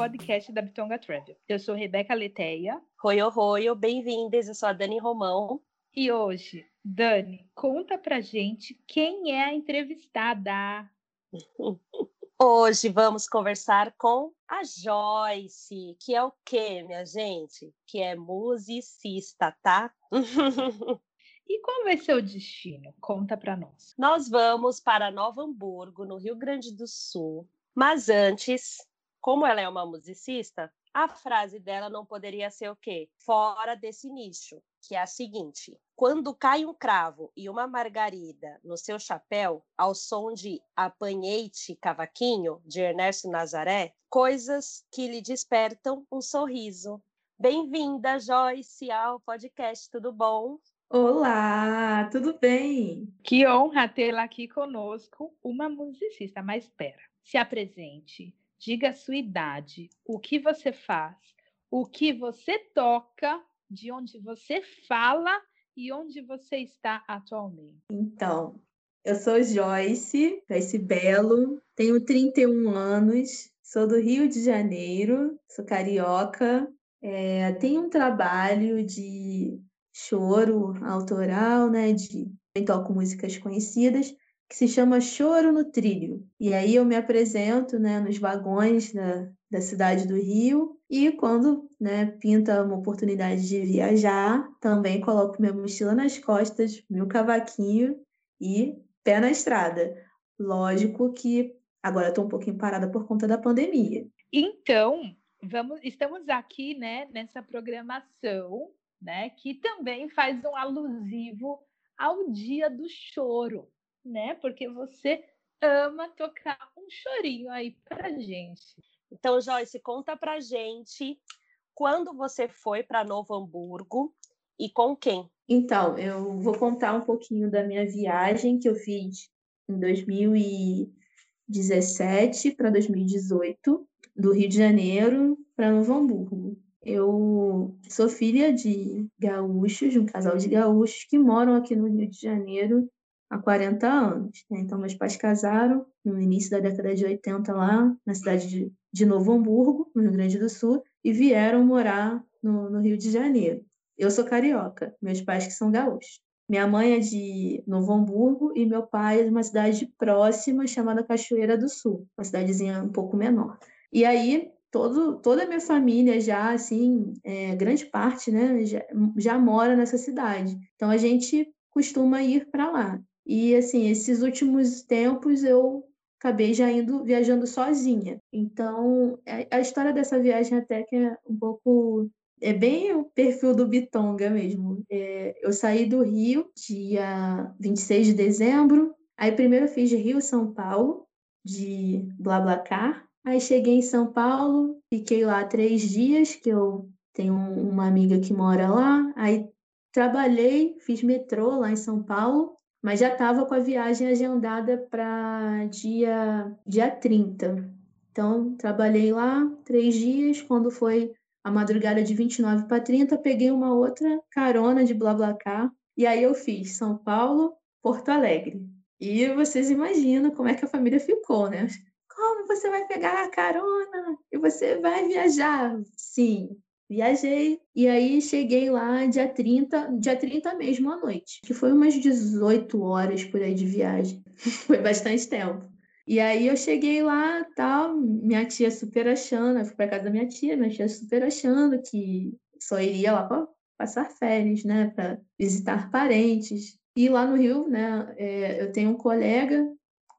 Podcast da Bitonga Travel. Eu sou Rebeca Leteia Oi, oi, oi, bem-vindas. Eu sou a Dani Romão. e hoje, Dani, conta pra gente quem é a entrevistada. Hoje vamos conversar com a Joyce, que é o quê, minha gente? Que é musicista, tá? E qual vai ser o destino? Conta pra nós. Nós vamos para Nova Hamburgo, no Rio Grande do Sul. Mas antes, como ela é uma musicista, a frase dela não poderia ser o quê? Fora desse nicho, que é a seguinte: quando cai um cravo e uma margarida no seu chapéu, ao som de Apanhei-te Cavaquinho, de Ernesto Nazaré, coisas que lhe despertam um sorriso. Bem-vinda, Joyce, ao podcast, tudo bom? Olá, tudo bem? Que honra tê-la aqui conosco, uma musicista. Mas espera, se apresente, diga a sua idade, o que você faz, o que você toca, de onde você fala e onde você está atualmente. Então, eu sou Joyce, Joyce Belo, tenho 31 anos, sou do Rio de Janeiro, sou carioca, é, tenho um trabalho de choro autoral, né, de toco músicas conhecidas, que se chama Choro no Trilho. E aí eu me apresento, né, nos vagões da, da cidade do Rio e quando, né, pinta uma oportunidade de viajar, também coloco minha mochila nas costas, meu cavaquinho e pé na estrada. Lógico que agora estou um pouquinho parada por conta da pandemia. Então, vamos, estamos aqui, né, nessa programação, né, que também faz um alusivo ao dia do choro, né? Porque você ama tocar um chorinho aí pra gente. Então, Joyce, conta pra gente quando você foi para Novo Hamburgo e com quem? Então, eu vou contar um pouquinho da minha viagem que eu fiz em 2017 para 2018, do Rio de Janeiro para Novo Hamburgo. Eu sou filha de gaúchos, de um casal de gaúchos que moram aqui no Rio de Janeiro há 40 anos. né? Então, meus pais casaram no início da década de 80 lá na cidade de, de Novo Hamburgo, no Rio Grande do Sul, e vieram morar no, no Rio de Janeiro. Eu sou carioca, meus pais que são gaúchos. Minha mãe é de Novo Hamburgo e meu pai é de uma cidade próxima chamada Cachoeira do Sul, uma cidadezinha um pouco menor. E aí, todo, toda a minha família já, assim, é, grande parte, né, já, já mora nessa cidade. Então, a gente costuma ir para lá. E, assim, esses últimos tempos eu acabei já indo viajando sozinha. Então, a, a história dessa viagem até que é um pouco é bem o perfil do Bitonga mesmo. É, eu saí do Rio dia 26 de dezembro. Aí primeiro eu fiz Rio São Paulo, de Blablacar. Aí cheguei em São Paulo, fiquei lá três dias, que eu tenho um- uma amiga que mora lá. Aí trabalhei, fiz metrô lá em São Paulo, mas já estava com a viagem agendada para dia, dia 30. Então, trabalhei lá três dias. Quando foi a madrugada de 29 para 30, peguei uma outra carona de BlaBlaCar. E aí eu fiz São Paulo, Porto Alegre. E vocês imaginam como é que a família ficou, né? Como você vai pegar a carona e você vai viajar? Sim, viajei. E aí cheguei lá dia 30, dia 30 mesmo à noite, que foi umas 18 horas por aí de viagem. Foi bastante tempo. E aí eu cheguei lá, tal, minha tia super achando, eu fui para casa da minha tia, minha tia super achando que só iria lá para passar férias, né, para visitar parentes. E lá no Rio, né, é, eu tenho um colega,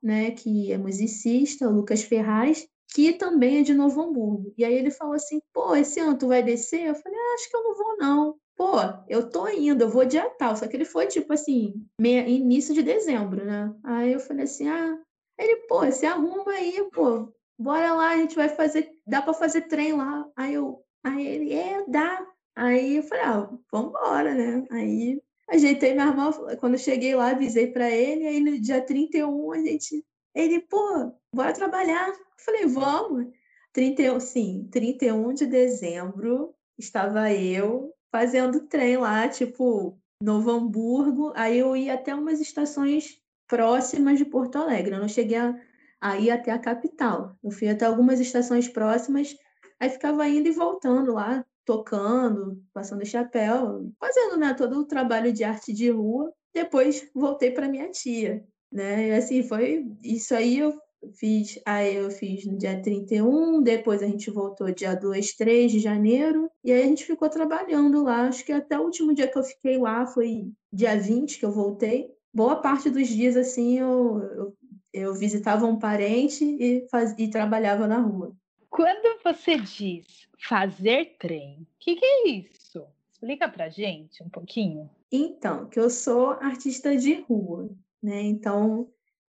né, que é musicista, o Lucas Ferraz, que também é de Novo Hamburgo. E aí ele falou assim: pô, esse ano tu vai descer? Eu falei: ah, acho que eu não vou, não. Pô, eu tô indo, eu vou dia tal. Só que ele foi, tipo assim, meia- início de dezembro, né? Aí eu falei assim: ah. Ele, pô, se arruma aí, pô, bora lá, a gente vai fazer, dá pra fazer trem lá. Aí eu, aí ele, é, dá. Aí eu falei, ah, vambora, né? Aí ajeitei minha mão, quando eu cheguei lá, avisei para ele, aí no dia 31 a gente. Ele, pô, bora trabalhar. Eu falei, vamos. 31, sim, 31 de dezembro, estava eu fazendo trem lá, tipo, Novo Hamburgo. Aí eu ia até umas estações próximas de Porto Alegre. Eu não cheguei a, a ir até a capital. Eu fui até algumas estações próximas, aí ficava indo e voltando lá, tocando, passando chapéu, fazendo né, todo o trabalho de arte de rua. Depois voltei para minha tia, né? E assim foi isso aí eu fiz, aí eu fiz no dia 31, depois a gente voltou dia 2, 3 de janeiro, e aí a gente ficou trabalhando lá. Acho que até o último dia que eu fiquei lá foi dia 20 que eu voltei. Boa parte dos dias assim eu, eu, eu visitava um parente e, faz, e trabalhava na rua. Quando você diz fazer trem, o que, que é isso? Explica pra gente um pouquinho. Então, que eu sou artista de rua, né? Então,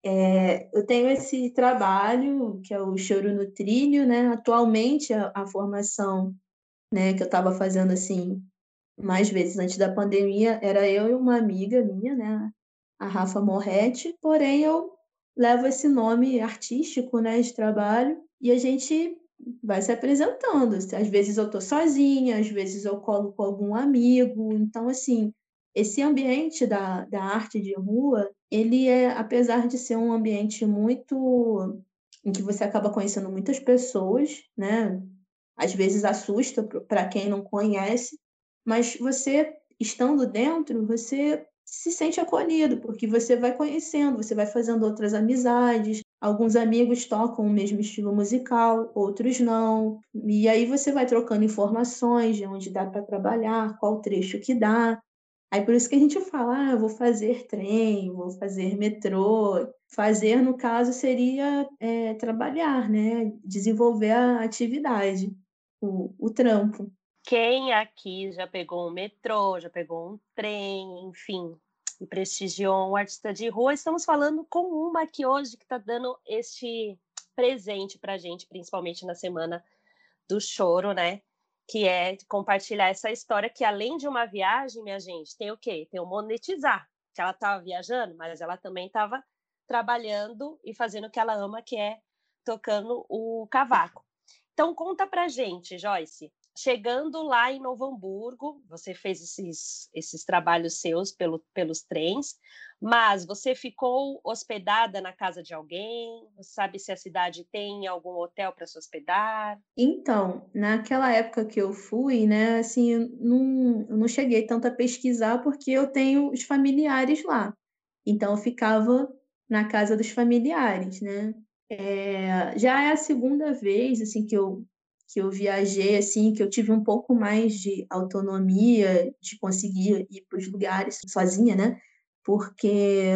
é, eu tenho esse trabalho que é o Choro no Trilho, né? Atualmente, a, a formação né, que eu estava fazendo assim mais vezes antes da pandemia era eu e uma amiga minha, né? A Rafa Morretti, porém eu levo esse nome artístico, né, de trabalho, e a gente vai se apresentando. Às vezes eu tô sozinha, às vezes eu colo com algum amigo. Então, assim, esse ambiente da, da arte de rua, ele é, apesar de ser um ambiente muito em que você acaba conhecendo muitas pessoas, né? Às vezes assusta para quem não conhece, mas você estando dentro, você se sente acolhido, porque você vai conhecendo, você vai fazendo outras amizades, Alguns amigos tocam o mesmo estilo musical, outros não. E aí você vai trocando informações de onde dá para trabalhar, qual trecho que dá. Aí por isso que a gente fala, ah, vou fazer trem, vou fazer metrô. Fazer, no caso, seria é, trabalhar, né? Desenvolver a atividade, o, o trampo. Quem aqui já pegou um metrô, já pegou um trem, enfim, e prestigiou um artista de rua. Estamos falando com uma aqui hoje que está dando este presente para gente, principalmente na semana do choro, né? Que é compartilhar essa história que, além de uma viagem, minha gente, tem o quê? Tem o monetizar, que ela estava viajando, mas ela também estava trabalhando e fazendo o que ela ama, que é tocando o cavaco. Então, conta pra gente, Joyce, chegando lá em Novo Hamburgo, você fez esses, esses trabalhos seus pelo, pelos trens, mas você ficou hospedada na casa de alguém? Sabe se a cidade tem algum hotel para se hospedar? Então, naquela época que eu fui, né, assim, eu não, eu não cheguei tanto a pesquisar porque eu tenho os familiares lá. Então, eu ficava na casa dos familiares, né? É, já é a segunda vez, assim, que eu que eu viajei assim, que eu tive um pouco mais de autonomia, de conseguir ir para os lugares sozinha, né? Porque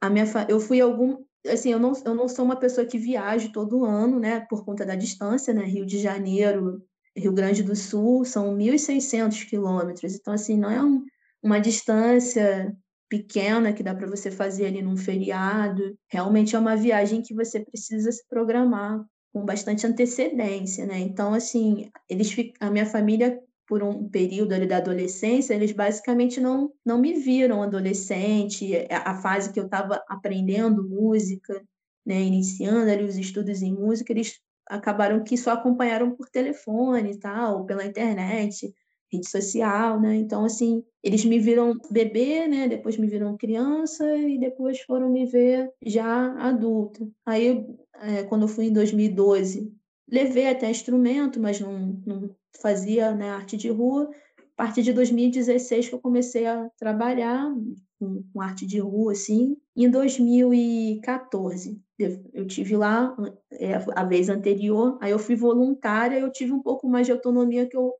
a minha fa... eu fui algum assim, eu não, eu não sou uma pessoa que viaja todo ano, né, por conta da distância, né? Rio de Janeiro, Rio Grande do Sul, são 1.600 quilômetros. Então, assim, não é um, uma distância pequena que dá para você fazer ali num feriado. Realmente é uma viagem que você precisa se programar com bastante antecedência, né? Então, assim, eles a minha família por um período ali da adolescência, eles basicamente não não me viram adolescente, a fase que eu estava aprendendo música, né, iniciando ali os estudos em música, eles acabaram que só acompanharam por telefone e tal, pela internet, rede social, né? Então, assim, eles me viram bebê, né? Depois me viram criança e depois foram me ver já adulta. Aí, é, quando eu fui em 2012, levei até instrumento, mas não, não fazia né, arte de rua. A partir de 2016 que eu comecei a trabalhar com, com arte de rua, assim. Em 2014, eu, tive lá é, a vez anterior, aí eu fui voluntária, eu tive um pouco mais de autonomia que eu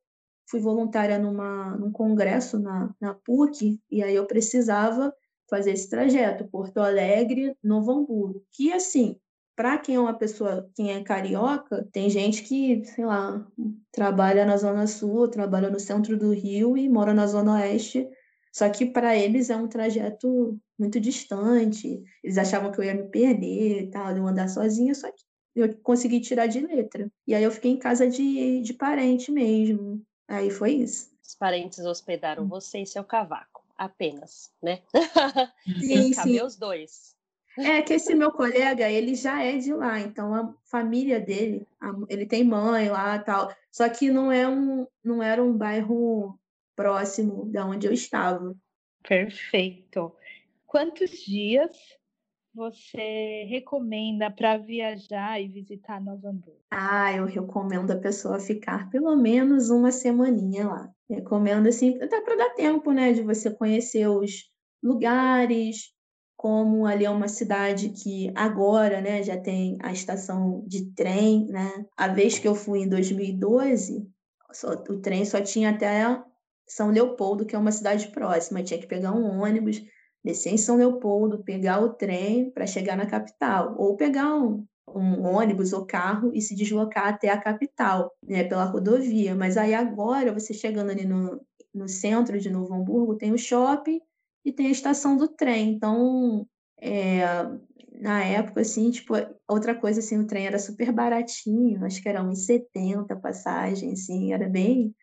fui voluntária numa, num congresso na, na PUC, e aí eu precisava fazer esse trajeto, Porto Alegre, Novo Hamburgo, que assim, para quem é uma pessoa, quem é carioca, tem gente que, sei lá, trabalha na Zona Sul, trabalha no centro do Rio e mora na Zona Oeste, só que para eles é um trajeto muito distante, eles achavam que eu ia me perder e tal, eu andar sozinha, só que eu consegui tirar de letra. E aí eu fiquei em casa de, de parente mesmo, Aí foi isso. Os parentes hospedaram você e seu cavaco, apenas, né? Sim, sim. os dois. É que esse meu colega, ele já é de lá, então a família dele, a- ele tem mãe lá e tal, só que não é um, não era um bairro próximo da onde eu estava. Perfeito. Quantos dias você recomenda para viajar e visitar Novo Hamburgo? Ah, eu recomendo a pessoa ficar pelo menos uma semaninha lá. Recomendo assim, até para dar tempo, né, de você conhecer os lugares, como ali é uma cidade que agora, né, já tem a estação de trem, né? A vez que eu fui em 2012, só- o trem só tinha até São Leopoldo, que é uma cidade próxima. Tinha que pegar um ônibus, descer em São Leopoldo, pegar o trem para chegar na capital, ou pegar um, um ônibus ou carro e se deslocar até a capital, né, pela rodovia. Mas aí agora, você chegando ali no, no centro de Novo Hamburgo, tem o shopping e tem a estação do trem. Então, é, na época, assim, tipo, outra coisa, assim, o trem era super baratinho, acho que era 1,70 a passagem, assim, era bem,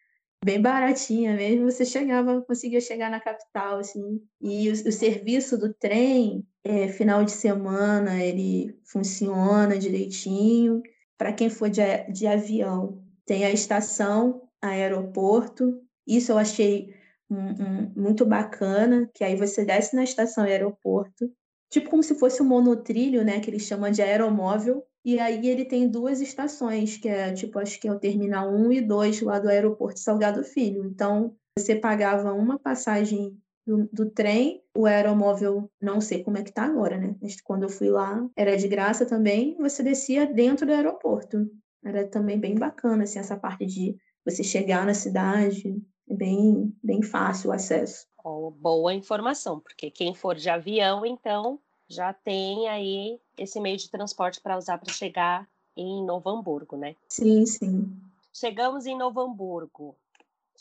bem baratinha mesmo. Você chegava, conseguia chegar na capital, assim. E o, o serviço do trem, é, final de semana, ele funciona direitinho. Para quem for de, de avião, tem a estação, aeroporto. Isso eu achei um- um- muito bacana, que aí você desce na estação aeroporto, tipo como se fosse um monotrilho, né, que eles chamam de aeromóvel, e aí ele tem duas estações, que é tipo, acho que é o Terminal 1 e 2 lá do aeroporto Salgado Filho. Então, você pagava uma passagem do, do trem, o aeromóvel, não sei como é que tá agora, né? Mas quando eu fui lá, era de graça também, você descia dentro do aeroporto. Era também bem bacana, assim, essa parte de você chegar na cidade, é bem, bem fácil o acesso. Ó, boa informação, porque quem for de avião, então, já tem aí esse meio de transporte para usar para chegar em Novo Hamburgo, né? Sim, sim. Chegamos em Novo Hamburgo.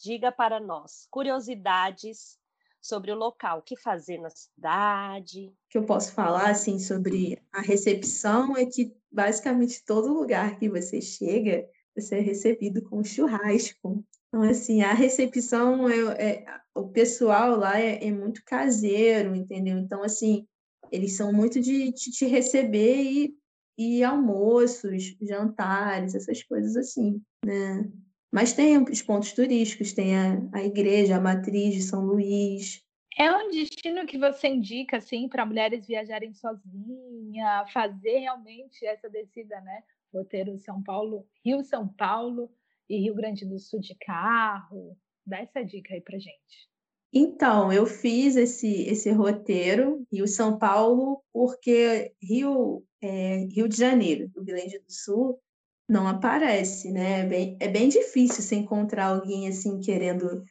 Diga para nós curiosidades sobre o local, o que fazer na cidade. O que eu posso falar, assim, sobre a recepção é que, basicamente, todo lugar que você chega, você é recebido com churrasco. Então, assim, a recepção, é, é- o pessoal lá é, é muito caseiro, entendeu? Então, assim, eles são muito de, te receber e, e almoços, jantares, essas coisas assim, né? Mas tem os pontos turísticos, tem a, a igreja, a matriz de São Luís. É um destino que você indica assim para mulheres viajarem sozinha, fazer realmente essa descida, né? Roteiro São Paulo, Rio São Paulo e Rio Grande do Sul de carro. Dá essa dica aí pra gente. Então, eu fiz esse, esse roteiro, Rio-São Paulo, porque Rio, é, Rio de Janeiro, Rio Grande do Sul, não aparece, né? É bem, é bem difícil você encontrar alguém assim querendo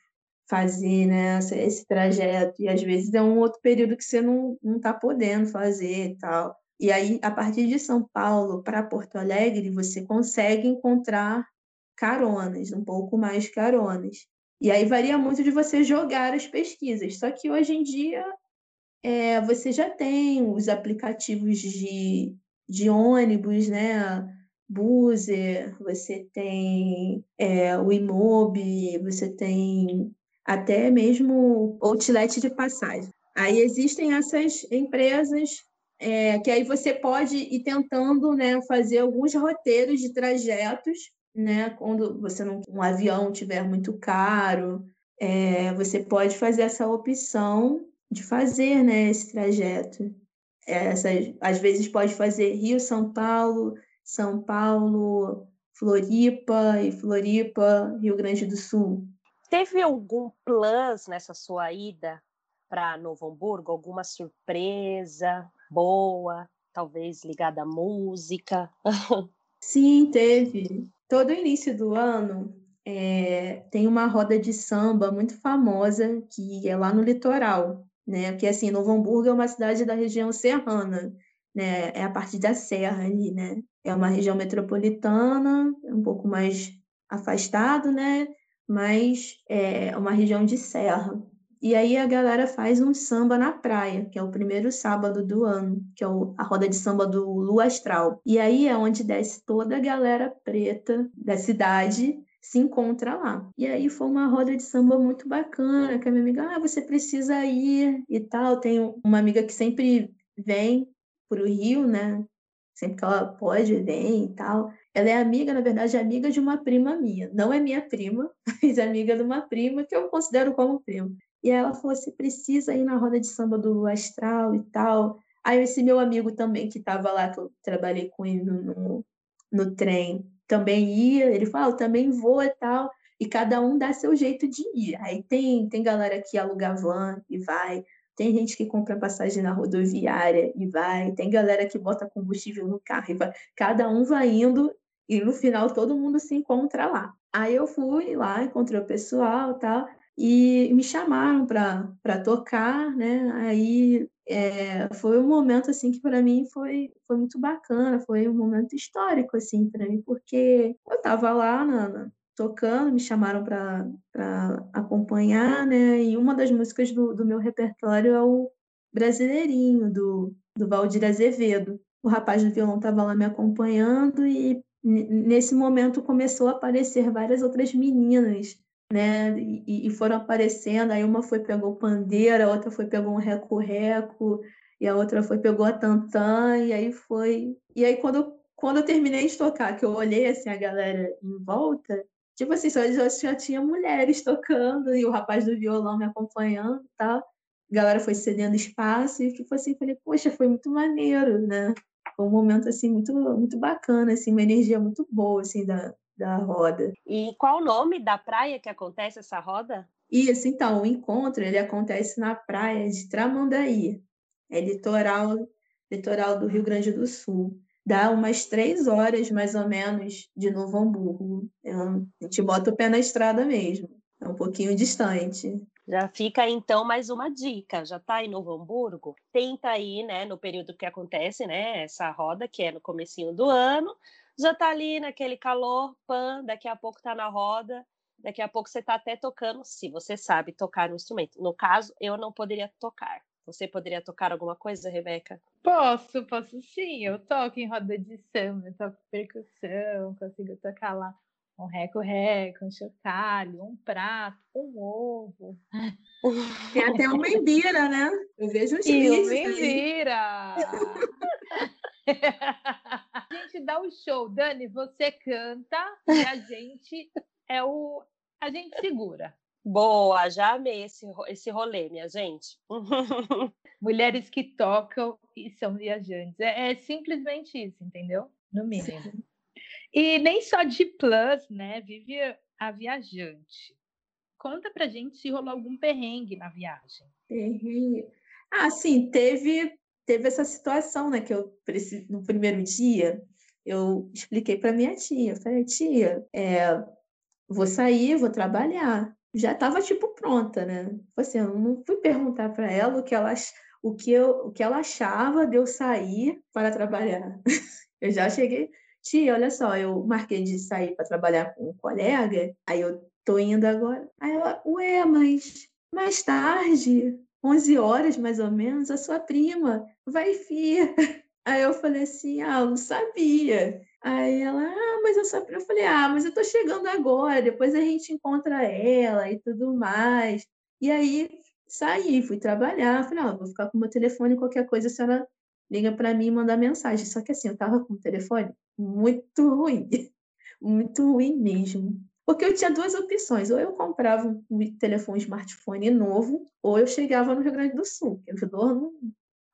fazer, né, esse, trajeto. E às vezes é um outro período que você não, não está podendo fazer e tal. E aí, a partir de São Paulo para Porto Alegre, você consegue encontrar caronas, um pouco mais caronas. E aí varia muito de você jogar as pesquisas. Só que hoje em dia é, você já tem os aplicativos de, de ônibus, né? Buzer, você tem é, o Imob, você tem até mesmo outlet de passagem. Aí existem essas empresas é, que aí você pode ir tentando né, fazer alguns roteiros de trajetos né? Quando você não, um avião tiver muito caro, é, você pode fazer essa opção de fazer, né, esse trajeto. Essas, às vezes pode fazer Rio, São Paulo, São Paulo, Floripa e Floripa, Rio Grande do Sul. Teve algum plus nessa sua ida para Novo Hamburgo? Alguma surpresa boa, talvez ligada à música? Sim, teve. Todo início do ano é, tem uma roda de samba muito famosa que é lá no litoral, né? Porque assim, Novo Hamburgo é uma cidade da região serrana, né? É a parte da serra ali, né? É uma região metropolitana, um pouco mais afastado, né? Mas é uma região de serra. E aí a galera faz um samba na praia, que é o primeiro sábado do ano, que é a roda de samba do Lua Astral. E aí é onde desce toda a galera preta da cidade, se encontra lá. E aí foi uma roda de samba muito bacana, que a minha amiga, ah, você precisa ir e tal. Tenho uma amiga que sempre vem para o Rio, né? Sempre que ela pode, vem e tal. Ela é amiga, na verdade, é amiga de uma prima minha. Não é minha prima, mas é amiga de uma prima que eu considero como prima. E ela falou: você precisa ir na roda de samba do Astral e tal. Aí esse meu amigo também, que estava lá, que eu trabalhei com ele no, no, no trem, também ia. Ele falou: ah, também vou e tal. E cada um dá seu jeito de ir. Aí tem, tem galera que aluga van e vai. Tem gente que compra passagem na rodoviária e vai. Tem galera que bota combustível no carro e vai. Cada um vai indo e no final todo mundo se encontra lá. Aí eu fui lá, encontrei o pessoal tal e me chamaram para tocar, né? Aí é, foi um momento assim que para mim foi, foi muito bacana, foi um momento histórico assim para mim, porque eu estava lá na, na, tocando, me chamaram para acompanhar, né? E uma das músicas do, do meu repertório é o Brasileirinho, do, do Valdir Azevedo. O rapaz do violão estava lá me acompanhando e nesse momento começou a aparecer várias outras meninas né? E, e, foram aparecendo, aí uma foi pegou pandeira, a outra foi pegou um reco-reco, e a outra foi pegou a tantã, e aí foi. E aí quando, quando eu terminei de tocar, que eu olhei assim a galera em volta, tipo assim, só já tinha mulheres tocando e o rapaz do violão me acompanhando, tá? A galera foi cedendo espaço e tipo assim, falei, poxa, foi muito maneiro, né? Foi um momento assim muito muito bacana, assim, uma energia muito boa assim da da roda. E qual o nome da praia que acontece essa roda? Isso, então, o encontro ele acontece na praia de Tramandaí, é litoral, litoral do Rio Grande do Sul. Dá umas três horas, mais ou menos, de Novo Hamburgo. É a gente bota o pé na estrada mesmo. É um pouquinho distante. Já fica então mais uma dica. Já está em Novo Hamburgo? Tenta ir, né, no período que acontece, né, essa roda, que é no comecinho do ano já tá ali naquele calor, pan, daqui a pouco tá na roda, daqui a pouco você tá até tocando, se você sabe tocar um instrumento. No caso, eu não poderia tocar. Você poderia tocar alguma coisa, Rebeca? Posso, posso sim. Eu toco em roda de samba, toco percussão, consigo tocar lá um reco-reco, um chocalho, um prato, um ovo. Tem até uma embira, né? Eu vejo os vídeos. Embira! a gente dá o show. Dani, você canta e a gente é o. A gente segura. Boa, já amei esse, esse rolê, minha gente. Mulheres que tocam e são viajantes. É, é simplesmente isso, entendeu? No mínimo. E nem só de plus, né? Vive a viajante. Conta pra gente se rolou algum perrengue na viagem. Perrengue. Ah, sim, teve teve essa situação, né, que eu no primeiro dia eu expliquei para minha tia, falei tia, é, vou sair, vou trabalhar, já estava tipo pronta, né? Assim, eu não fui perguntar para ela o que ela o que eu, o que ela achava de eu sair para trabalhar. eu já cheguei, tia, olha só, eu marquei de sair para trabalhar com um colega, aí eu tô indo agora. Aí ela, ué, mas mais tarde, 11 horas mais ou menos, a sua prima vai vir. Aí eu falei assim, ah, eu não sabia. Aí ela, ah, mas sua prima, eu falei, ah, mas eu tô chegando agora, depois a gente encontra ela e tudo mais. E aí saí, fui trabalhar, falei, ah, vou ficar com o meu telefone, qualquer coisa a senhora liga para mim e manda mensagem. Só que assim, eu tava com o telefone muito ruim, muito ruim mesmo. Porque eu tinha duas opções, ou eu comprava um telefone smartphone novo, ou eu chegava no Rio Grande do Sul, porque os dois não,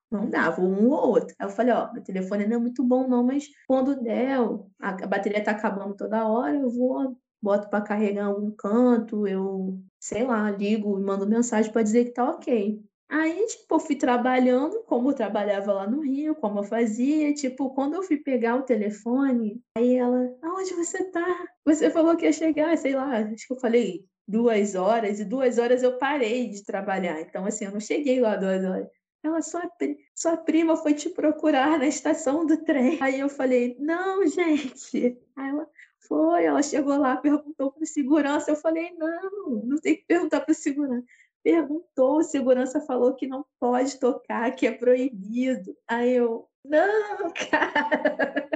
não dava, um ou outro. Aí eu falei, ó, meu telefone não é muito bom não, mas quando der, a, a bateria tá acabando toda hora, eu vou, boto para carregar em algum canto, eu, sei lá, ligo e mando mensagem para dizer que tá ok. Aí, tipo, fui trabalhando, como eu trabalhava lá no Rio, como eu fazia, tipo, quando eu fui pegar o telefone, aí ela, aonde você tá? Você falou que ia chegar, sei lá, acho que eu falei duas horas, e duas horas eu parei de trabalhar. Então, assim, eu não cheguei lá duas horas. Ela, sua, sua prima foi te procurar na estação do trem. Aí eu falei, não, gente. Aí ela foi, ela chegou lá, perguntou para segurança. Eu falei, não, não tem que perguntar para segurança perguntou, o segurança falou que não pode tocar, que é proibido. Aí eu, não, cara.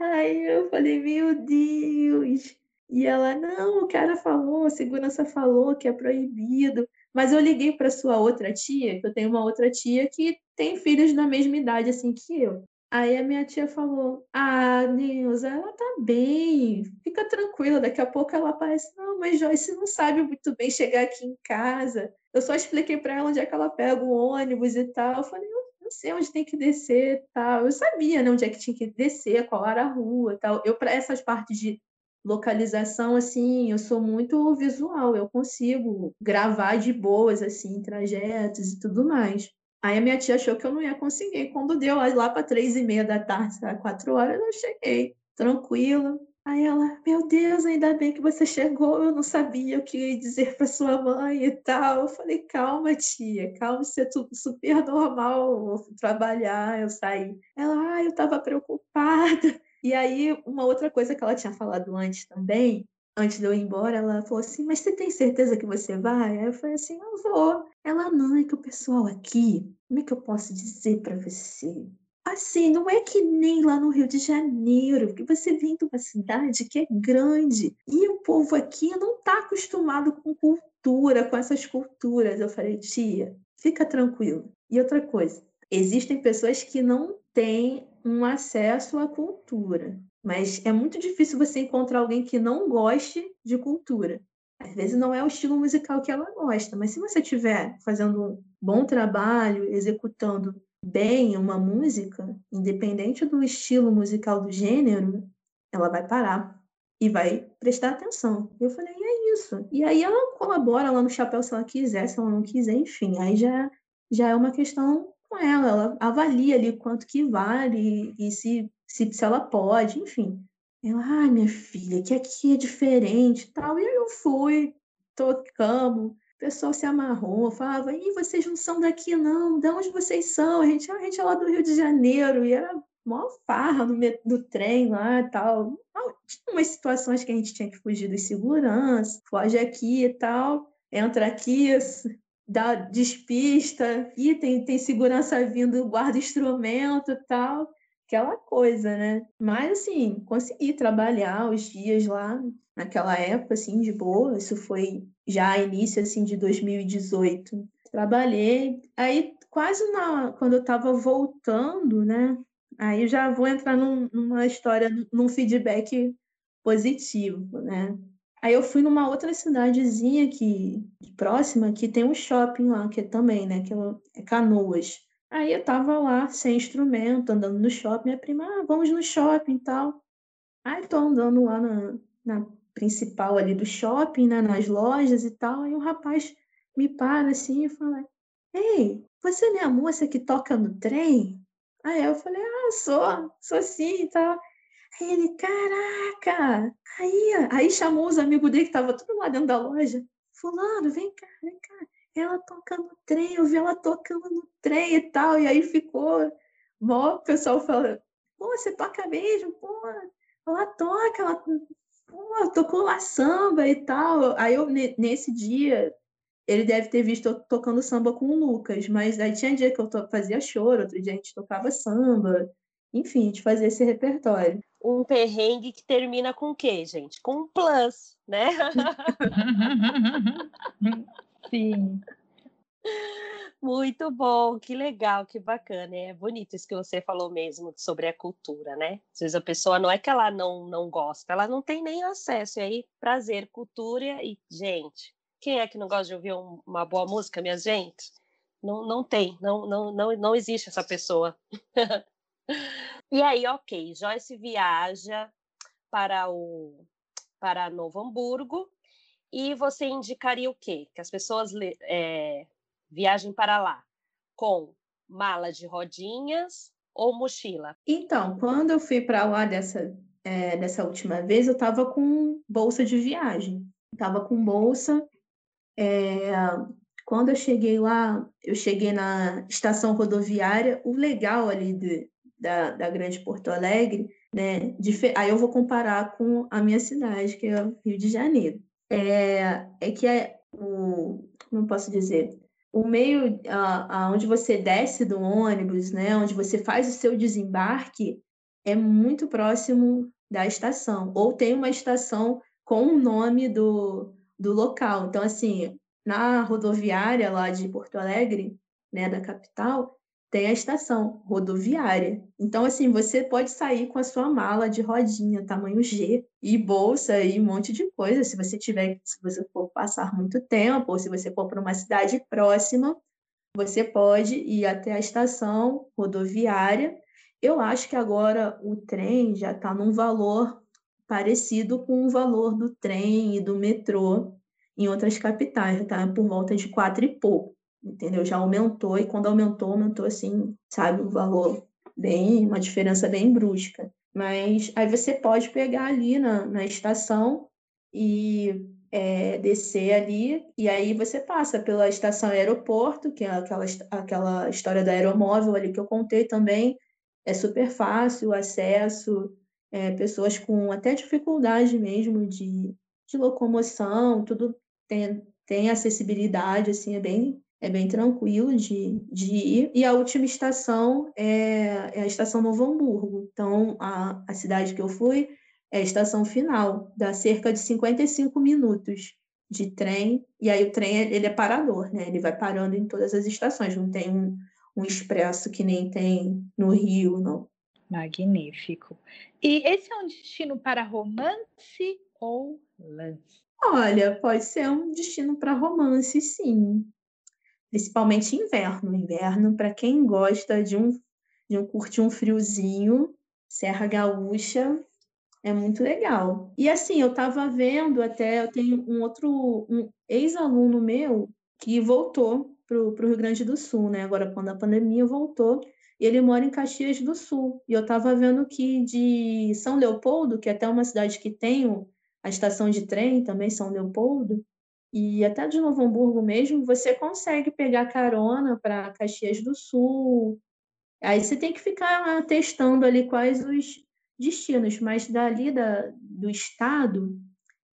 Aí eu falei, meu Deus. E ela, não, o cara falou, a segurança falou que é proibido. Mas eu liguei para sua outra tia, que eu tenho uma outra tia que tem filhos da mesma idade assim que eu. Aí a minha tia falou: Ah, Neuza, ela tá bem, fica tranquila, daqui a pouco ela aparece. Não, mas Joyce não sabe muito bem chegar aqui em casa. Eu só expliquei para ela onde é que ela pega o ônibus e tal. Eu falei: Eu não sei onde tem que descer tal. Eu sabia, né, onde é que tinha que descer, qual era a rua tal. Eu, para essas partes de localização, assim, eu sou muito visual, eu consigo gravar de boas, assim, trajetos e tudo mais. Aí a minha tia achou que eu não ia conseguir. Quando deu lá para três e meia da tarde, quatro horas, eu cheguei, tranquila. Aí ela, meu Deus, ainda bem que você chegou, eu não sabia o que dizer para sua mãe e tal. Eu falei, calma, tia, calma, isso é tudo super normal, eu vou trabalhar, eu saí. Ela, ah, eu estava preocupada. E aí, uma outra coisa que ela tinha falado antes também, antes de eu ir embora, ela falou assim: Mas você tem certeza que você vai? Aí eu falei assim: Eu vou. Ela, não, é que o pessoal aqui, como é que eu posso dizer para você? Assim, não é que nem lá no Rio de Janeiro, que você vem de uma cidade que é grande e o povo aqui não está acostumado com cultura, com essas culturas. Eu falei, tia, fica tranquilo. E outra coisa, existem pessoas que não têm um acesso à cultura. Mas é muito difícil você encontrar alguém que não goste de cultura. Às vezes não é o estilo musical que ela gosta, mas se você estiver fazendo um bom trabalho, executando bem uma música, independente do estilo musical do gênero, ela vai parar e vai prestar atenção. Eu falei, é isso. E aí ela colabora lá no chapéu se ela quiser, se ela não quiser, enfim, aí já, já é uma questão com ela, ela avalia ali quanto que vale e se, se, se ela pode, enfim. Ela, ai, minha filha, que aqui é diferente tal. E eu fui, tocamos, o pessoal se amarrou, falava, e vocês não são daqui não, de onde vocês são? A gente, a gente é lá do Rio de Janeiro, e era mó farra no, no trem lá e tal. Tinha umas situações que a gente tinha que fugir dos segurança, foge aqui e tal, entra aqui, dá despista, e tem, tem segurança vindo, guarda instrumento e tal, aquela coisa, né? Mas, assim, consegui trabalhar os dias lá, naquela época, assim, de boa, isso foi já início, assim, de 2018. Trabalhei, aí quase na, quando eu estava voltando, né? Aí já vou entrar num, numa história, num feedback positivo, né? Aí eu fui numa outra cidadezinha aqui, próxima, que tem um shopping lá, que é também, né? Que é Canoas. Aí eu tava lá, sem instrumento, andando no shopping. Minha prima, ah, vamos no shopping e tal. Aí tô andando lá na, na principal ali do shopping, né? Nas lojas e tal. Aí o rapaz me para assim e fala: Ei, você não é a moça que toca no trem? Aí eu falei: Ah, sou, sou sim e tal. Aí ele, caraca! Aí, aí chamou os amigos dele que estavam tudo lá dentro da loja. Fulano, vem cá, vem cá. Ela toca no trem, eu vi ela tocando no trem e tal. E aí ficou. Mó, o pessoal fala, pô, você toca mesmo? Pô, ela toca, ela pô, tocou lá samba e tal. Aí eu, nesse dia, ele deve ter visto eu tocando samba com o Lucas, mas aí tinha dia que eu fazia choro, outro dia a gente tocava samba. Enfim, a gente fazia esse repertório um perrengue que termina com o quê, gente? Com um plus, né? Sim. Muito bom, que legal, que bacana. É bonito isso que você falou mesmo sobre a cultura, né? Às vezes a pessoa não é que ela não, não gosta, ela não tem nem acesso. E aí, prazer, cultura e, gente, quem é que não gosta de ouvir um, uma boa música, minha gente? Não, não tem, não, não, não, não existe essa pessoa. E aí, ok, Joyce viaja para o para Novo Hamburgo e você indicaria o quê? Que as pessoas é, viajem para lá com mala de rodinhas ou mochila? Então, quando eu fui para lá dessa, é, dessa última vez, eu estava com bolsa de viagem. Estava com bolsa. É, quando eu cheguei lá, eu cheguei na estação rodoviária. O legal ali de, da, da Grande Porto Alegre, né? Aí eu vou comparar com a minha cidade, que é o Rio de Janeiro. É, é que é o, como posso dizer, o meio aonde você desce do ônibus, né? Onde você faz o seu desembarque é muito próximo da estação, ou tem uma estação com o nome do, do local. Então, assim, na rodoviária lá de Porto Alegre, né, da capital, tem a estação rodoviária. Então, assim, você pode sair com a sua mala de rodinha, tamanho G, e bolsa e um monte de coisa. Se você tiver, se você for passar muito tempo, ou se você for para uma cidade próxima, você pode ir até a estação rodoviária. Eu acho que agora o trem já está num valor parecido com o valor do trem e do metrô em outras capitais, está por volta de quatro e pouco, entendeu? Já aumentou, e quando aumentou, aumentou assim, sabe, o valor bem, uma diferença bem brusca. Mas aí você pode pegar ali na, na estação e é, descer ali, e aí você passa pela estação aeroporto, que é aquela, aquela história da aeromóvel ali que eu contei também, é super fácil o acesso, é, pessoas com até dificuldade mesmo de, de locomoção, tudo tem, tem acessibilidade, assim, é bem, é bem tranquilo de, de ir. E a última estação é, é a estação Novo Hamburgo. Então, a, a cidade que eu fui é a estação final, dá cerca de 55 minutos de trem, e aí o trem ele é parador, né? Ele vai parando em todas as estações, não tem um, um expresso que nem tem no Rio, não. Magnífico. E esse é um destino para romance ou lance? Olha, pode ser um destino para romance, sim. Principalmente inverno. Inverno, para quem gosta de um, de um curtir um friozinho, Serra Gaúcha é muito legal. E assim, eu estava vendo até, eu tenho um outro um ex-aluno meu que voltou para o Rio Grande do Sul, né? Agora, quando a pandemia voltou, ele mora em Caxias do Sul. E eu estava vendo que de São Leopoldo, que é até uma cidade que tem a estação de trem, também São Leopoldo, e até de Novo Hamburgo mesmo, você consegue pegar carona para Caxias do Sul. Aí você tem que ficar testando ali quais os destinos, mas dali da, do estado,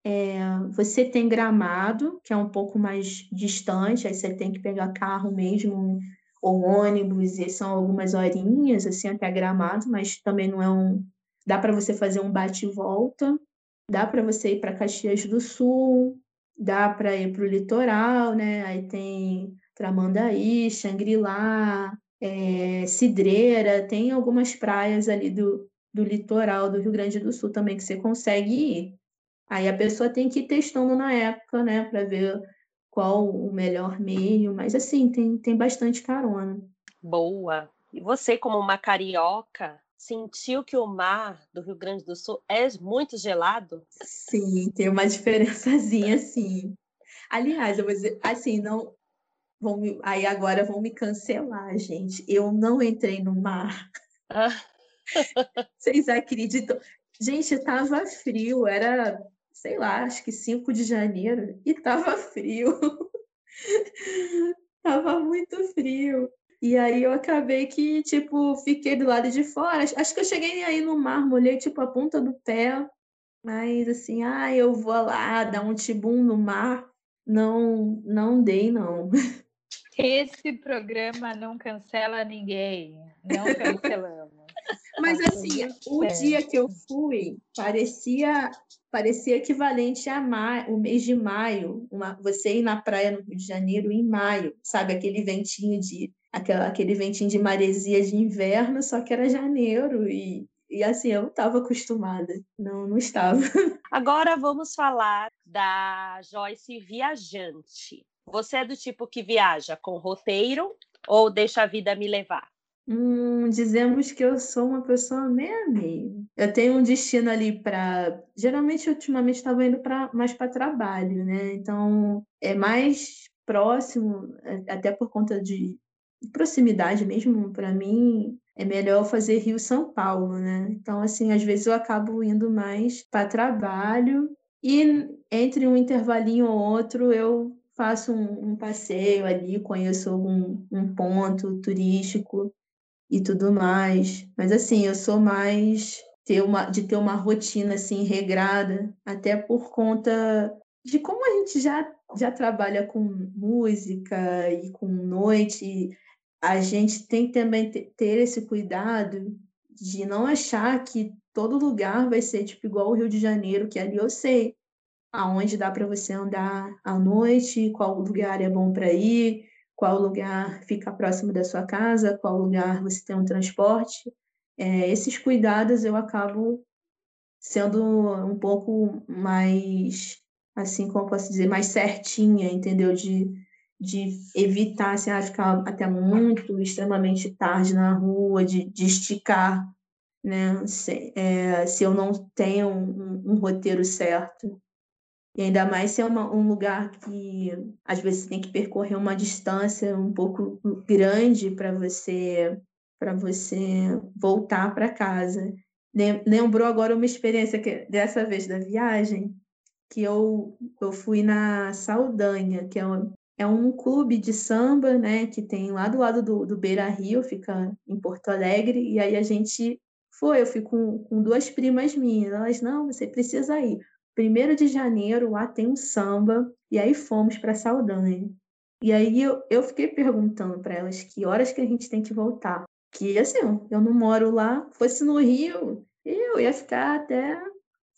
é, você tem Gramado, que é um pouco mais distante, aí você tem que pegar carro mesmo, ou ônibus, e são algumas horinhas, assim, até Gramado, mas também não é um... Dá para você fazer um bate e volta, dá para você ir para Caxias do Sul, dá para ir para o litoral, né? Aí tem Tramandaí, Xangri-Lá, é, Cidreira, tem algumas praias ali do, do litoral do Rio Grande do Sul também que você consegue ir. Aí a pessoa tem que ir testando na época, né, para ver qual o melhor meio, mas assim, tem, tem bastante carona. Boa. E você, como uma carioca, sentiu que o mar do Rio Grande do Sul é muito gelado? Sim, tem uma diferençazinha, sim. Aliás, eu vou dizer, assim, não. Vão me, aí agora vão me cancelar, gente. Eu não entrei no mar. Ah. Vocês acreditam? Gente, estava frio, era, sei lá, acho que 5 de janeiro, e estava frio. Tava muito frio. E aí eu acabei que, tipo, fiquei do lado de fora. Acho que eu cheguei aí no mar, molhei, tipo, a ponta do pé. Mas, assim, ah, eu vou lá dar um tibum no mar. Não, não dei, não. Esse programa não cancela ninguém. Não cancelamos. Mas tá assim, o dia que eu fui parecia parecia equivalente a maio, o mês de maio, uma, você ir na praia no Rio de Janeiro em maio, sabe aquele ventinho de aquela, aquele ventinho de maresia de inverno, só que era janeiro e e assim, eu não estava acostumada. Não, não estava. Agora vamos falar da Joyce viajante. Você é do tipo que viaja com roteiro ou deixa a vida me levar? Hum, dizemos que eu sou uma pessoa meio meio. Eu tenho um destino ali para. Geralmente, ultimamente, estava indo pra, mais para trabalho, né? Então, é mais próximo, é, até por conta de proximidade mesmo, para mim, é melhor fazer Rio-São Paulo, né? Então, assim, às vezes eu acabo indo mais para trabalho e entre um intervalinho ou outro eu faço um, um passeio ali, conheço algum um ponto turístico e tudo mais. Mas assim, eu sou mais ter uma, de ter uma rotina assim regrada, até por conta de como a gente já, já trabalha com música e com noite, a gente tem que também ter esse cuidado de não achar que todo lugar vai ser tipo igual o Rio de Janeiro, que ali eu sei aonde dá para você andar à noite, qual lugar é bom para ir, qual lugar fica próximo da sua casa, qual lugar você tem um transporte. É, esses cuidados eu acabo sendo um pouco mais, assim como posso dizer, mais certinha, entendeu? De, de evitar assim, ficar até muito, extremamente tarde na rua, de, de esticar, né? Se, é, se eu não tenho um, um roteiro certo. E ainda mais se é uma, um lugar que às vezes tem que percorrer uma distância um pouco grande para você para você voltar para casa. Lembrou agora uma experiência que dessa vez da viagem que eu, eu fui na Saldanha, que é é um clube de samba, né, que tem lá do lado do, do Beira Rio, fica em Porto Alegre, e aí a gente foi, eu fui com, com duas primas minhas, elas, não, você precisa ir. Primeiro de janeiro, lá tem um samba, e aí fomos para Saldanha. E aí eu, eu fiquei perguntando para elas que horas que a gente tem que voltar. Que assim, eu não moro lá, fosse no Rio, eu ia ficar até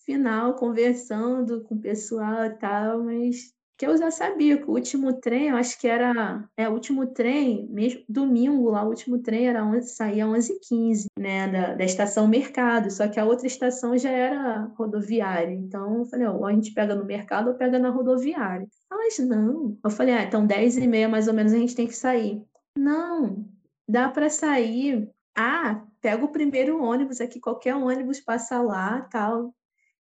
final conversando com o pessoal e tal, mas que eu já sabia que o último trem, eu acho que era, é, o último trem, mesmo domingo lá, o último trem era 11, saía 11h15, né, da, da estação Mercado, só que a outra estação já era rodoviária, então eu falei, ou a gente pega no mercado ou pega na rodoviária. Elas, não. Eu falei, ah, então 10h30 mais ou menos a gente tem que sair. Não, dá para sair. Ah, pega o primeiro ônibus aqui, qualquer ônibus passa lá, tal.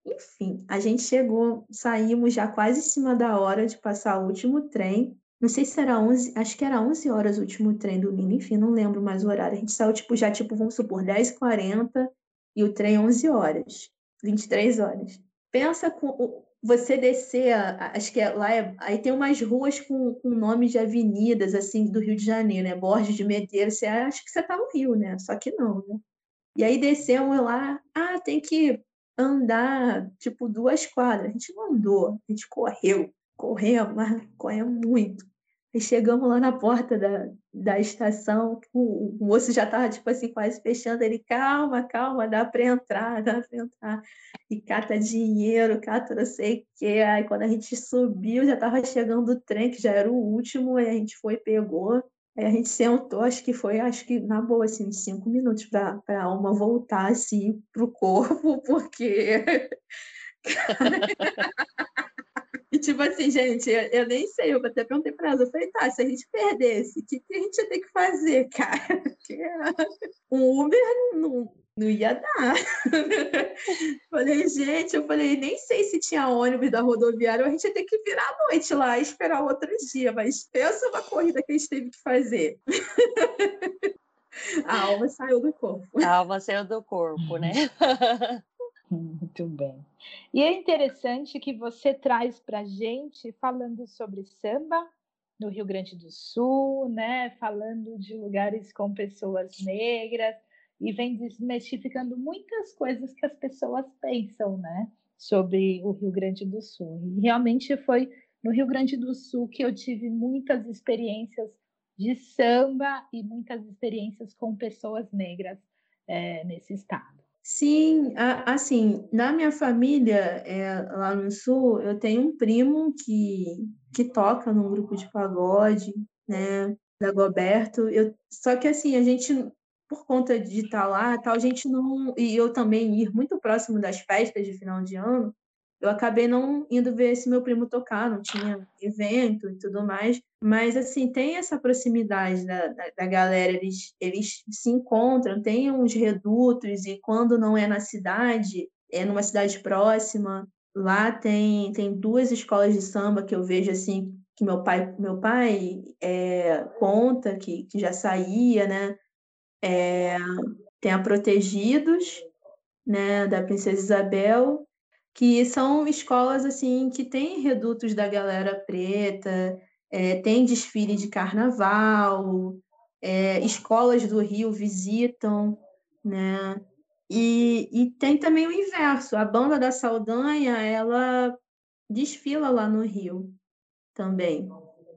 Enfim, a gente chegou, saímos já quase em cima da hora de passar o último trem. Não sei se era 11, acho que era 11 horas o último trem do domingo, enfim, não lembro mais o horário. A gente saiu, tipo, já, tipo, vamos supor, 10h40 e o trem 11 horas, 23 horas. Pensa com você descer, acho que é, lá é, aí tem umas ruas com, com nomes de avenidas, assim, do Rio de Janeiro, né? Borges de Medeiros, você acha que você tá no Rio, né? Só que não, né? E aí descemos lá, ah, tem que andar, tipo, duas quadras. A gente não andou, a gente correu, correu, mas correu muito. Aí chegamos lá na porta da, da estação, o, o moço já estava, tipo assim, quase fechando. Ele, calma, calma, dá para entrar, dá para entrar. E cata dinheiro, cata não sei o quê. Aí quando a gente subiu, já estava chegando o trem, que já era o último, aí a gente foi, pegou. Aí a gente sentou, acho que foi, acho que na boa, assim, cinco minutos para a alma voltar, assim, para o corpo, porque. e tipo assim, gente, eu, eu, nem sei, eu até perguntei para ela, eu falei, tá, se a gente perdesse, o que, que a gente ia ter que fazer, cara? Porque um Uber não não ia dar. falei, gente, eu falei, nem sei se tinha ônibus da rodoviária, a gente ia ter que virar à noite lá e esperar outro dia, mas pensa uma corrida que a gente teve que fazer. a alma saiu do corpo. A alma saiu do corpo, né? Muito bem. E é interessante que você traz para gente falando sobre samba no Rio Grande do Sul, né? Falando de lugares com pessoas negras e vem desmistificando muitas coisas que as pessoas pensam, né, sobre o Rio Grande do Sul. E realmente foi no Rio Grande do Sul que eu tive muitas experiências de samba e muitas experiências com pessoas negras é, nesse estado. Sim, assim, na minha família, é, lá no Sul, eu tenho um primo que, que toca num grupo de pagode, né, da Goberto. Eu, só que, assim, a gente por conta de estar lá, tal, a gente não. E eu também ir muito próximo das festas de final de ano, eu acabei não indo ver esse meu primo tocar, não tinha evento e tudo mais. Mas, assim, tem essa proximidade da, da, da galera, eles, eles se encontram, tem uns redutos, e quando não é na cidade, é numa cidade próxima. Lá tem, tem duas escolas de samba que eu vejo, assim, que meu pai, meu pai é, conta que, que já saía, né? É, tem a Protegidos, né, da Princesa Isabel, que são escolas assim que têm redutos da galera preta, é, tem desfile de carnaval, é, escolas do Rio visitam, né? E, e tem também o inverso, a banda da Saldanha, ela desfila lá no Rio também.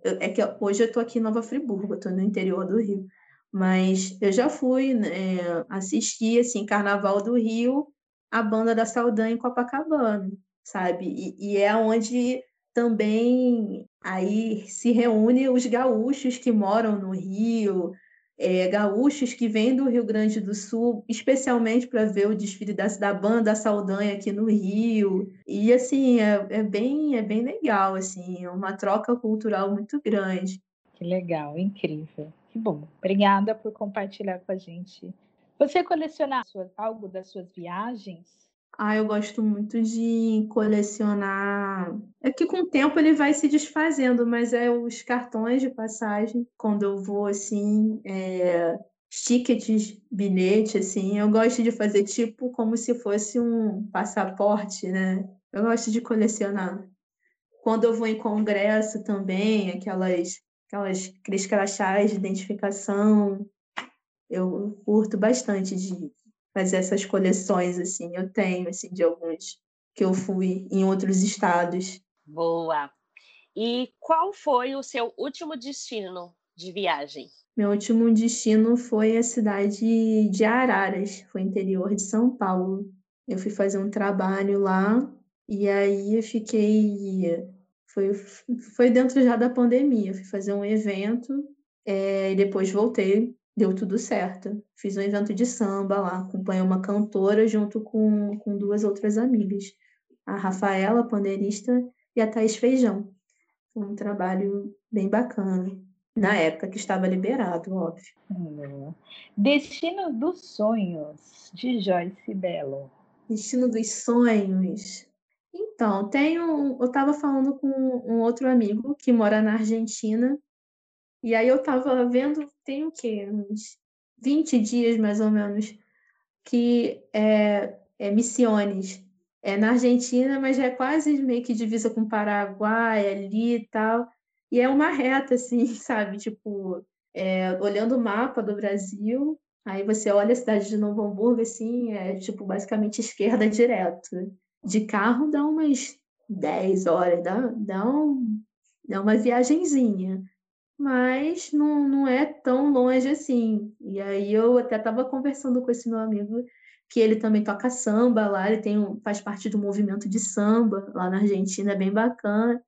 Eu, é que hoje eu estou aqui em Nova Friburgo, estou no interior do Rio. Mas eu já fui né, assistir, assim, Carnaval do Rio, a banda da Saldanha em Copacabana. sabe? E, e é onde também aí se reúne os gaúchos que moram no Rio, é, gaúchos que vêm do Rio Grande do Sul, especialmente para ver o desfile da, da banda Saldanha aqui no Rio. E assim, é, é, bem, é bem legal, assim, é uma troca cultural muito grande. Que legal, incrível. Que bom. Obrigada por compartilhar com a gente. Você coleciona algo das suas viagens? Ah, eu gosto muito de colecionar. É que com o tempo ele vai se desfazendo, mas é os cartões de passagem. Quando eu vou assim, é... tickets, bilhete, assim, eu gosto de fazer tipo como se fosse um passaporte, né? Eu gosto de colecionar. Quando eu vou em congresso também, aquelas, aquelas, aqueles crachás de identificação, eu curto bastante de fazer essas coleções, assim. Eu tenho, assim, de alguns que eu fui em outros estados. Boa! E qual foi o seu último destino de viagem? Meu último destino foi a cidade de Araras, foi interior de São Paulo. Eu fui fazer um trabalho lá e aí eu fiquei. Foi, foi dentro já da pandemia. Fui fazer um evento é, e depois voltei deu tudo certo. Fiz um evento de samba lá, acompanhei uma cantora junto com, com duas outras amigas, a Rafaela, pandeirista, e a Thaís Feijão. Foi um trabalho bem bacana. Na época que estava liberado, óbvio. Hum. Destino dos sonhos, de Joyce Belo. Destino dos sonhos. Então, tenho, eu estava falando com um outro amigo que mora na Argentina e aí eu tava vendo, tem o quê? Uns 20 dias mais ou menos, que é, é Misiones. É na Argentina, mas é quase meio que divisa com o Paraguai ali e tal. E é uma reta, assim, sabe? Tipo, é, olhando o mapa do Brasil, aí você olha a cidade de Novo Hamburgo, assim, é tipo basicamente esquerda direto. De carro dá umas 10 horas, dá, dá, um, dá uma viagenzinha mas não, não é tão longe assim. E aí eu até estava conversando com esse meu amigo que ele também toca samba lá, ele tem um, faz parte do movimento de samba lá na Argentina, é bem bacana.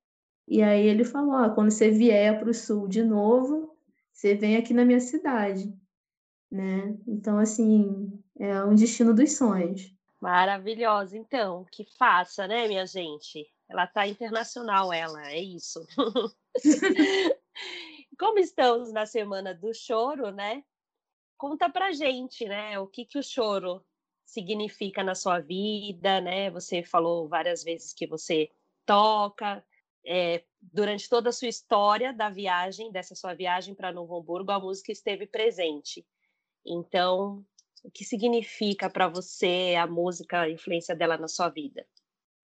E aí ele falou, ó, quando você vier para o sul de novo, você vem aqui na minha cidade, né? Então assim, é um destino dos sonhos. Maravilhosa, então, que faça, né, minha gente? Ela tá internacional, ela, é isso. como estamos na semana do choro, né? Conta pra gente, né? O que, que o choro significa na sua vida, né? Você falou várias vezes que você toca. É, durante toda a sua história da viagem, dessa sua viagem para Novo Hamburgo, a música esteve presente. Então, o que significa para você a música, a influência dela na sua vida?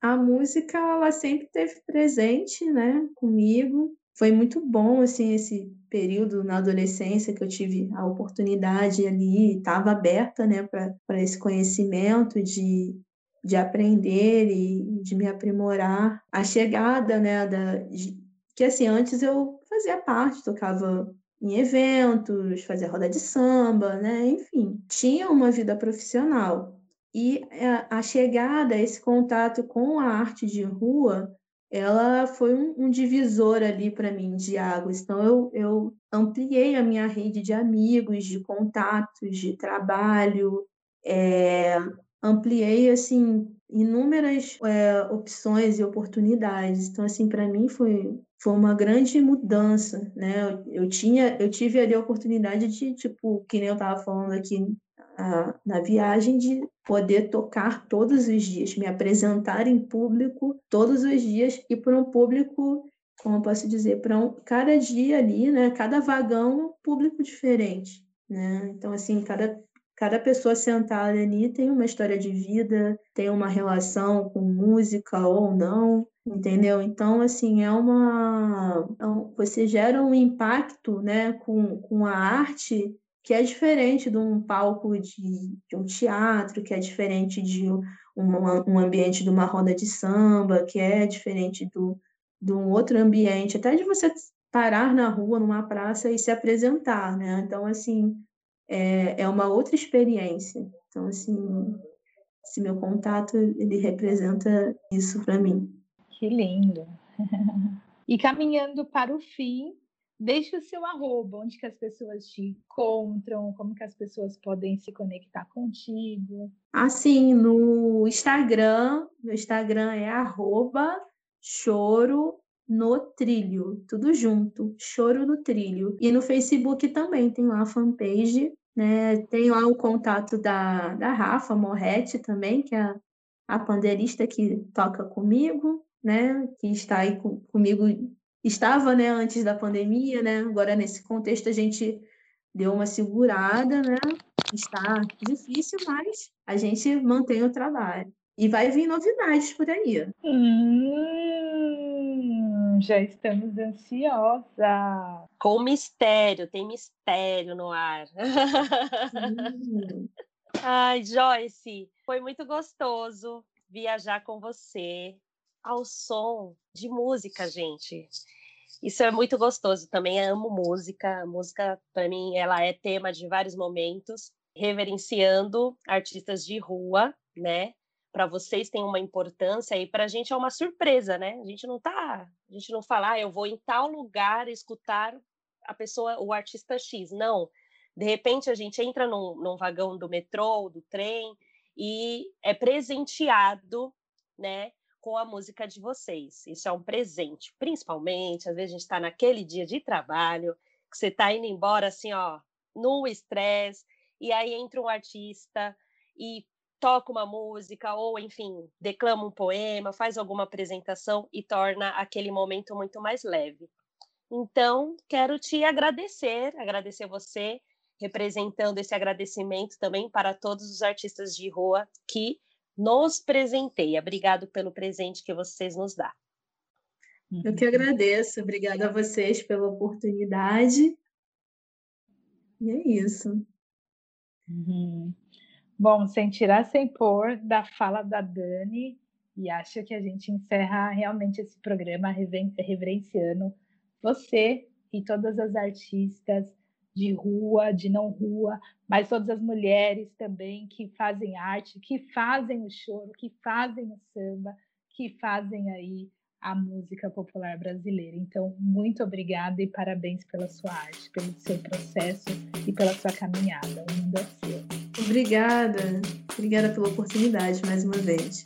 A música, ela sempre esteve presente, né, comigo foi muito bom assim esse período na adolescência que eu tive a oportunidade ali, estava aberta, né, para esse conhecimento de, de aprender e de me aprimorar. A chegada, né, da de, que assim antes eu fazia parte, tocava em eventos, fazia roda de samba, né, enfim, tinha uma vida profissional. E a, chegada, esse contato com a arte de rua ela foi um, um divisor ali para mim de águas. Então, eu, eu ampliei a minha rede de amigos, de contatos, de trabalho, é, ampliei, assim, inúmeras é, opções e oportunidades. Então, assim, para mim foi, foi uma grande mudança, né? Eu, eu, tinha, eu tive ali a oportunidade de, tipo, que nem eu estava falando aqui na viagem de poder tocar todos os dias, me apresentar em público todos os dias e para um público, como eu posso dizer, para um, cada dia ali, né, cada vagão, um público diferente, né? Então assim, cada cada pessoa sentada ali tem uma história de vida, tem uma relação com música ou não, entendeu? Então, assim, é uma. É você gera um impacto né, com, com a arte que é diferente de um palco de, de um teatro, que é diferente de um, um ambiente de uma roda de samba, que é diferente do, de um outro ambiente, até de você parar na rua, numa praça e se apresentar, né? Então, assim, é, é uma outra experiência. Então, assim, esse meu contato, ele representa isso para mim. Que lindo. e caminhando para o fim, deixe o seu arroba, onde que as pessoas te encontram, como que as pessoas podem se conectar contigo. Assim, no Instagram, meu Instagram é arroba choro no trilho, tudo junto, choro no trilho. E no Facebook também tem lá a fanpage, né? Tem lá o contato da, da Rafa Morretti também, que é a, pandeirista que toca comigo, né? Que está aí com, comigo estava, né, antes da pandemia, né? Agora nesse contexto a gente deu uma segurada, né? Está difícil, mas a gente mantém o trabalho. E vai vir novidades por aí. Hum, já estamos ansiosa. Com mistério, tem mistério no ar. Hum. Ai, Joyce, foi muito gostoso viajar com você ao som de música, gente. Isso é muito gostoso. Também amo música. A música, para mim, ela é tema de vários momentos, reverenciando artistas de rua, né? Para vocês tem uma importância e para a gente é uma surpresa, né? A gente não tá, a gente não fala, ah, eu vou em tal lugar escutar a pessoa, o artista X. Não. De repente a gente entra num, num vagão do metrô, do trem e é presenteado, né? com a música de vocês. Isso é um presente, principalmente, às vezes a gente está naquele dia de trabalho, que você está indo embora assim, ó, no estresse, e aí entra um artista e toca uma música, ou enfim, declama um poema, faz alguma apresentação e torna aquele momento muito mais leve. Então, quero te agradecer, agradecer você, representando esse agradecimento também para todos os artistas de rua que nos presenteia. Obrigado pelo presente que vocês nos dão. Eu que agradeço. Obrigada a vocês pela oportunidade. E é isso. Uhum. Bom, sem tirar, sem pôr da fala da Dani, e acho que a gente encerra realmente esse programa reverenciando você e todas as artistas de rua, de não rua, mas todas as mulheres também que fazem arte, que fazem o choro, que fazem o samba, que fazem aí a música popular brasileira. Então, muito obrigada e parabéns pela sua arte, pelo seu processo e pela sua caminhada. O mundo é seu. Obrigada. Obrigada pela oportunidade mais uma vez.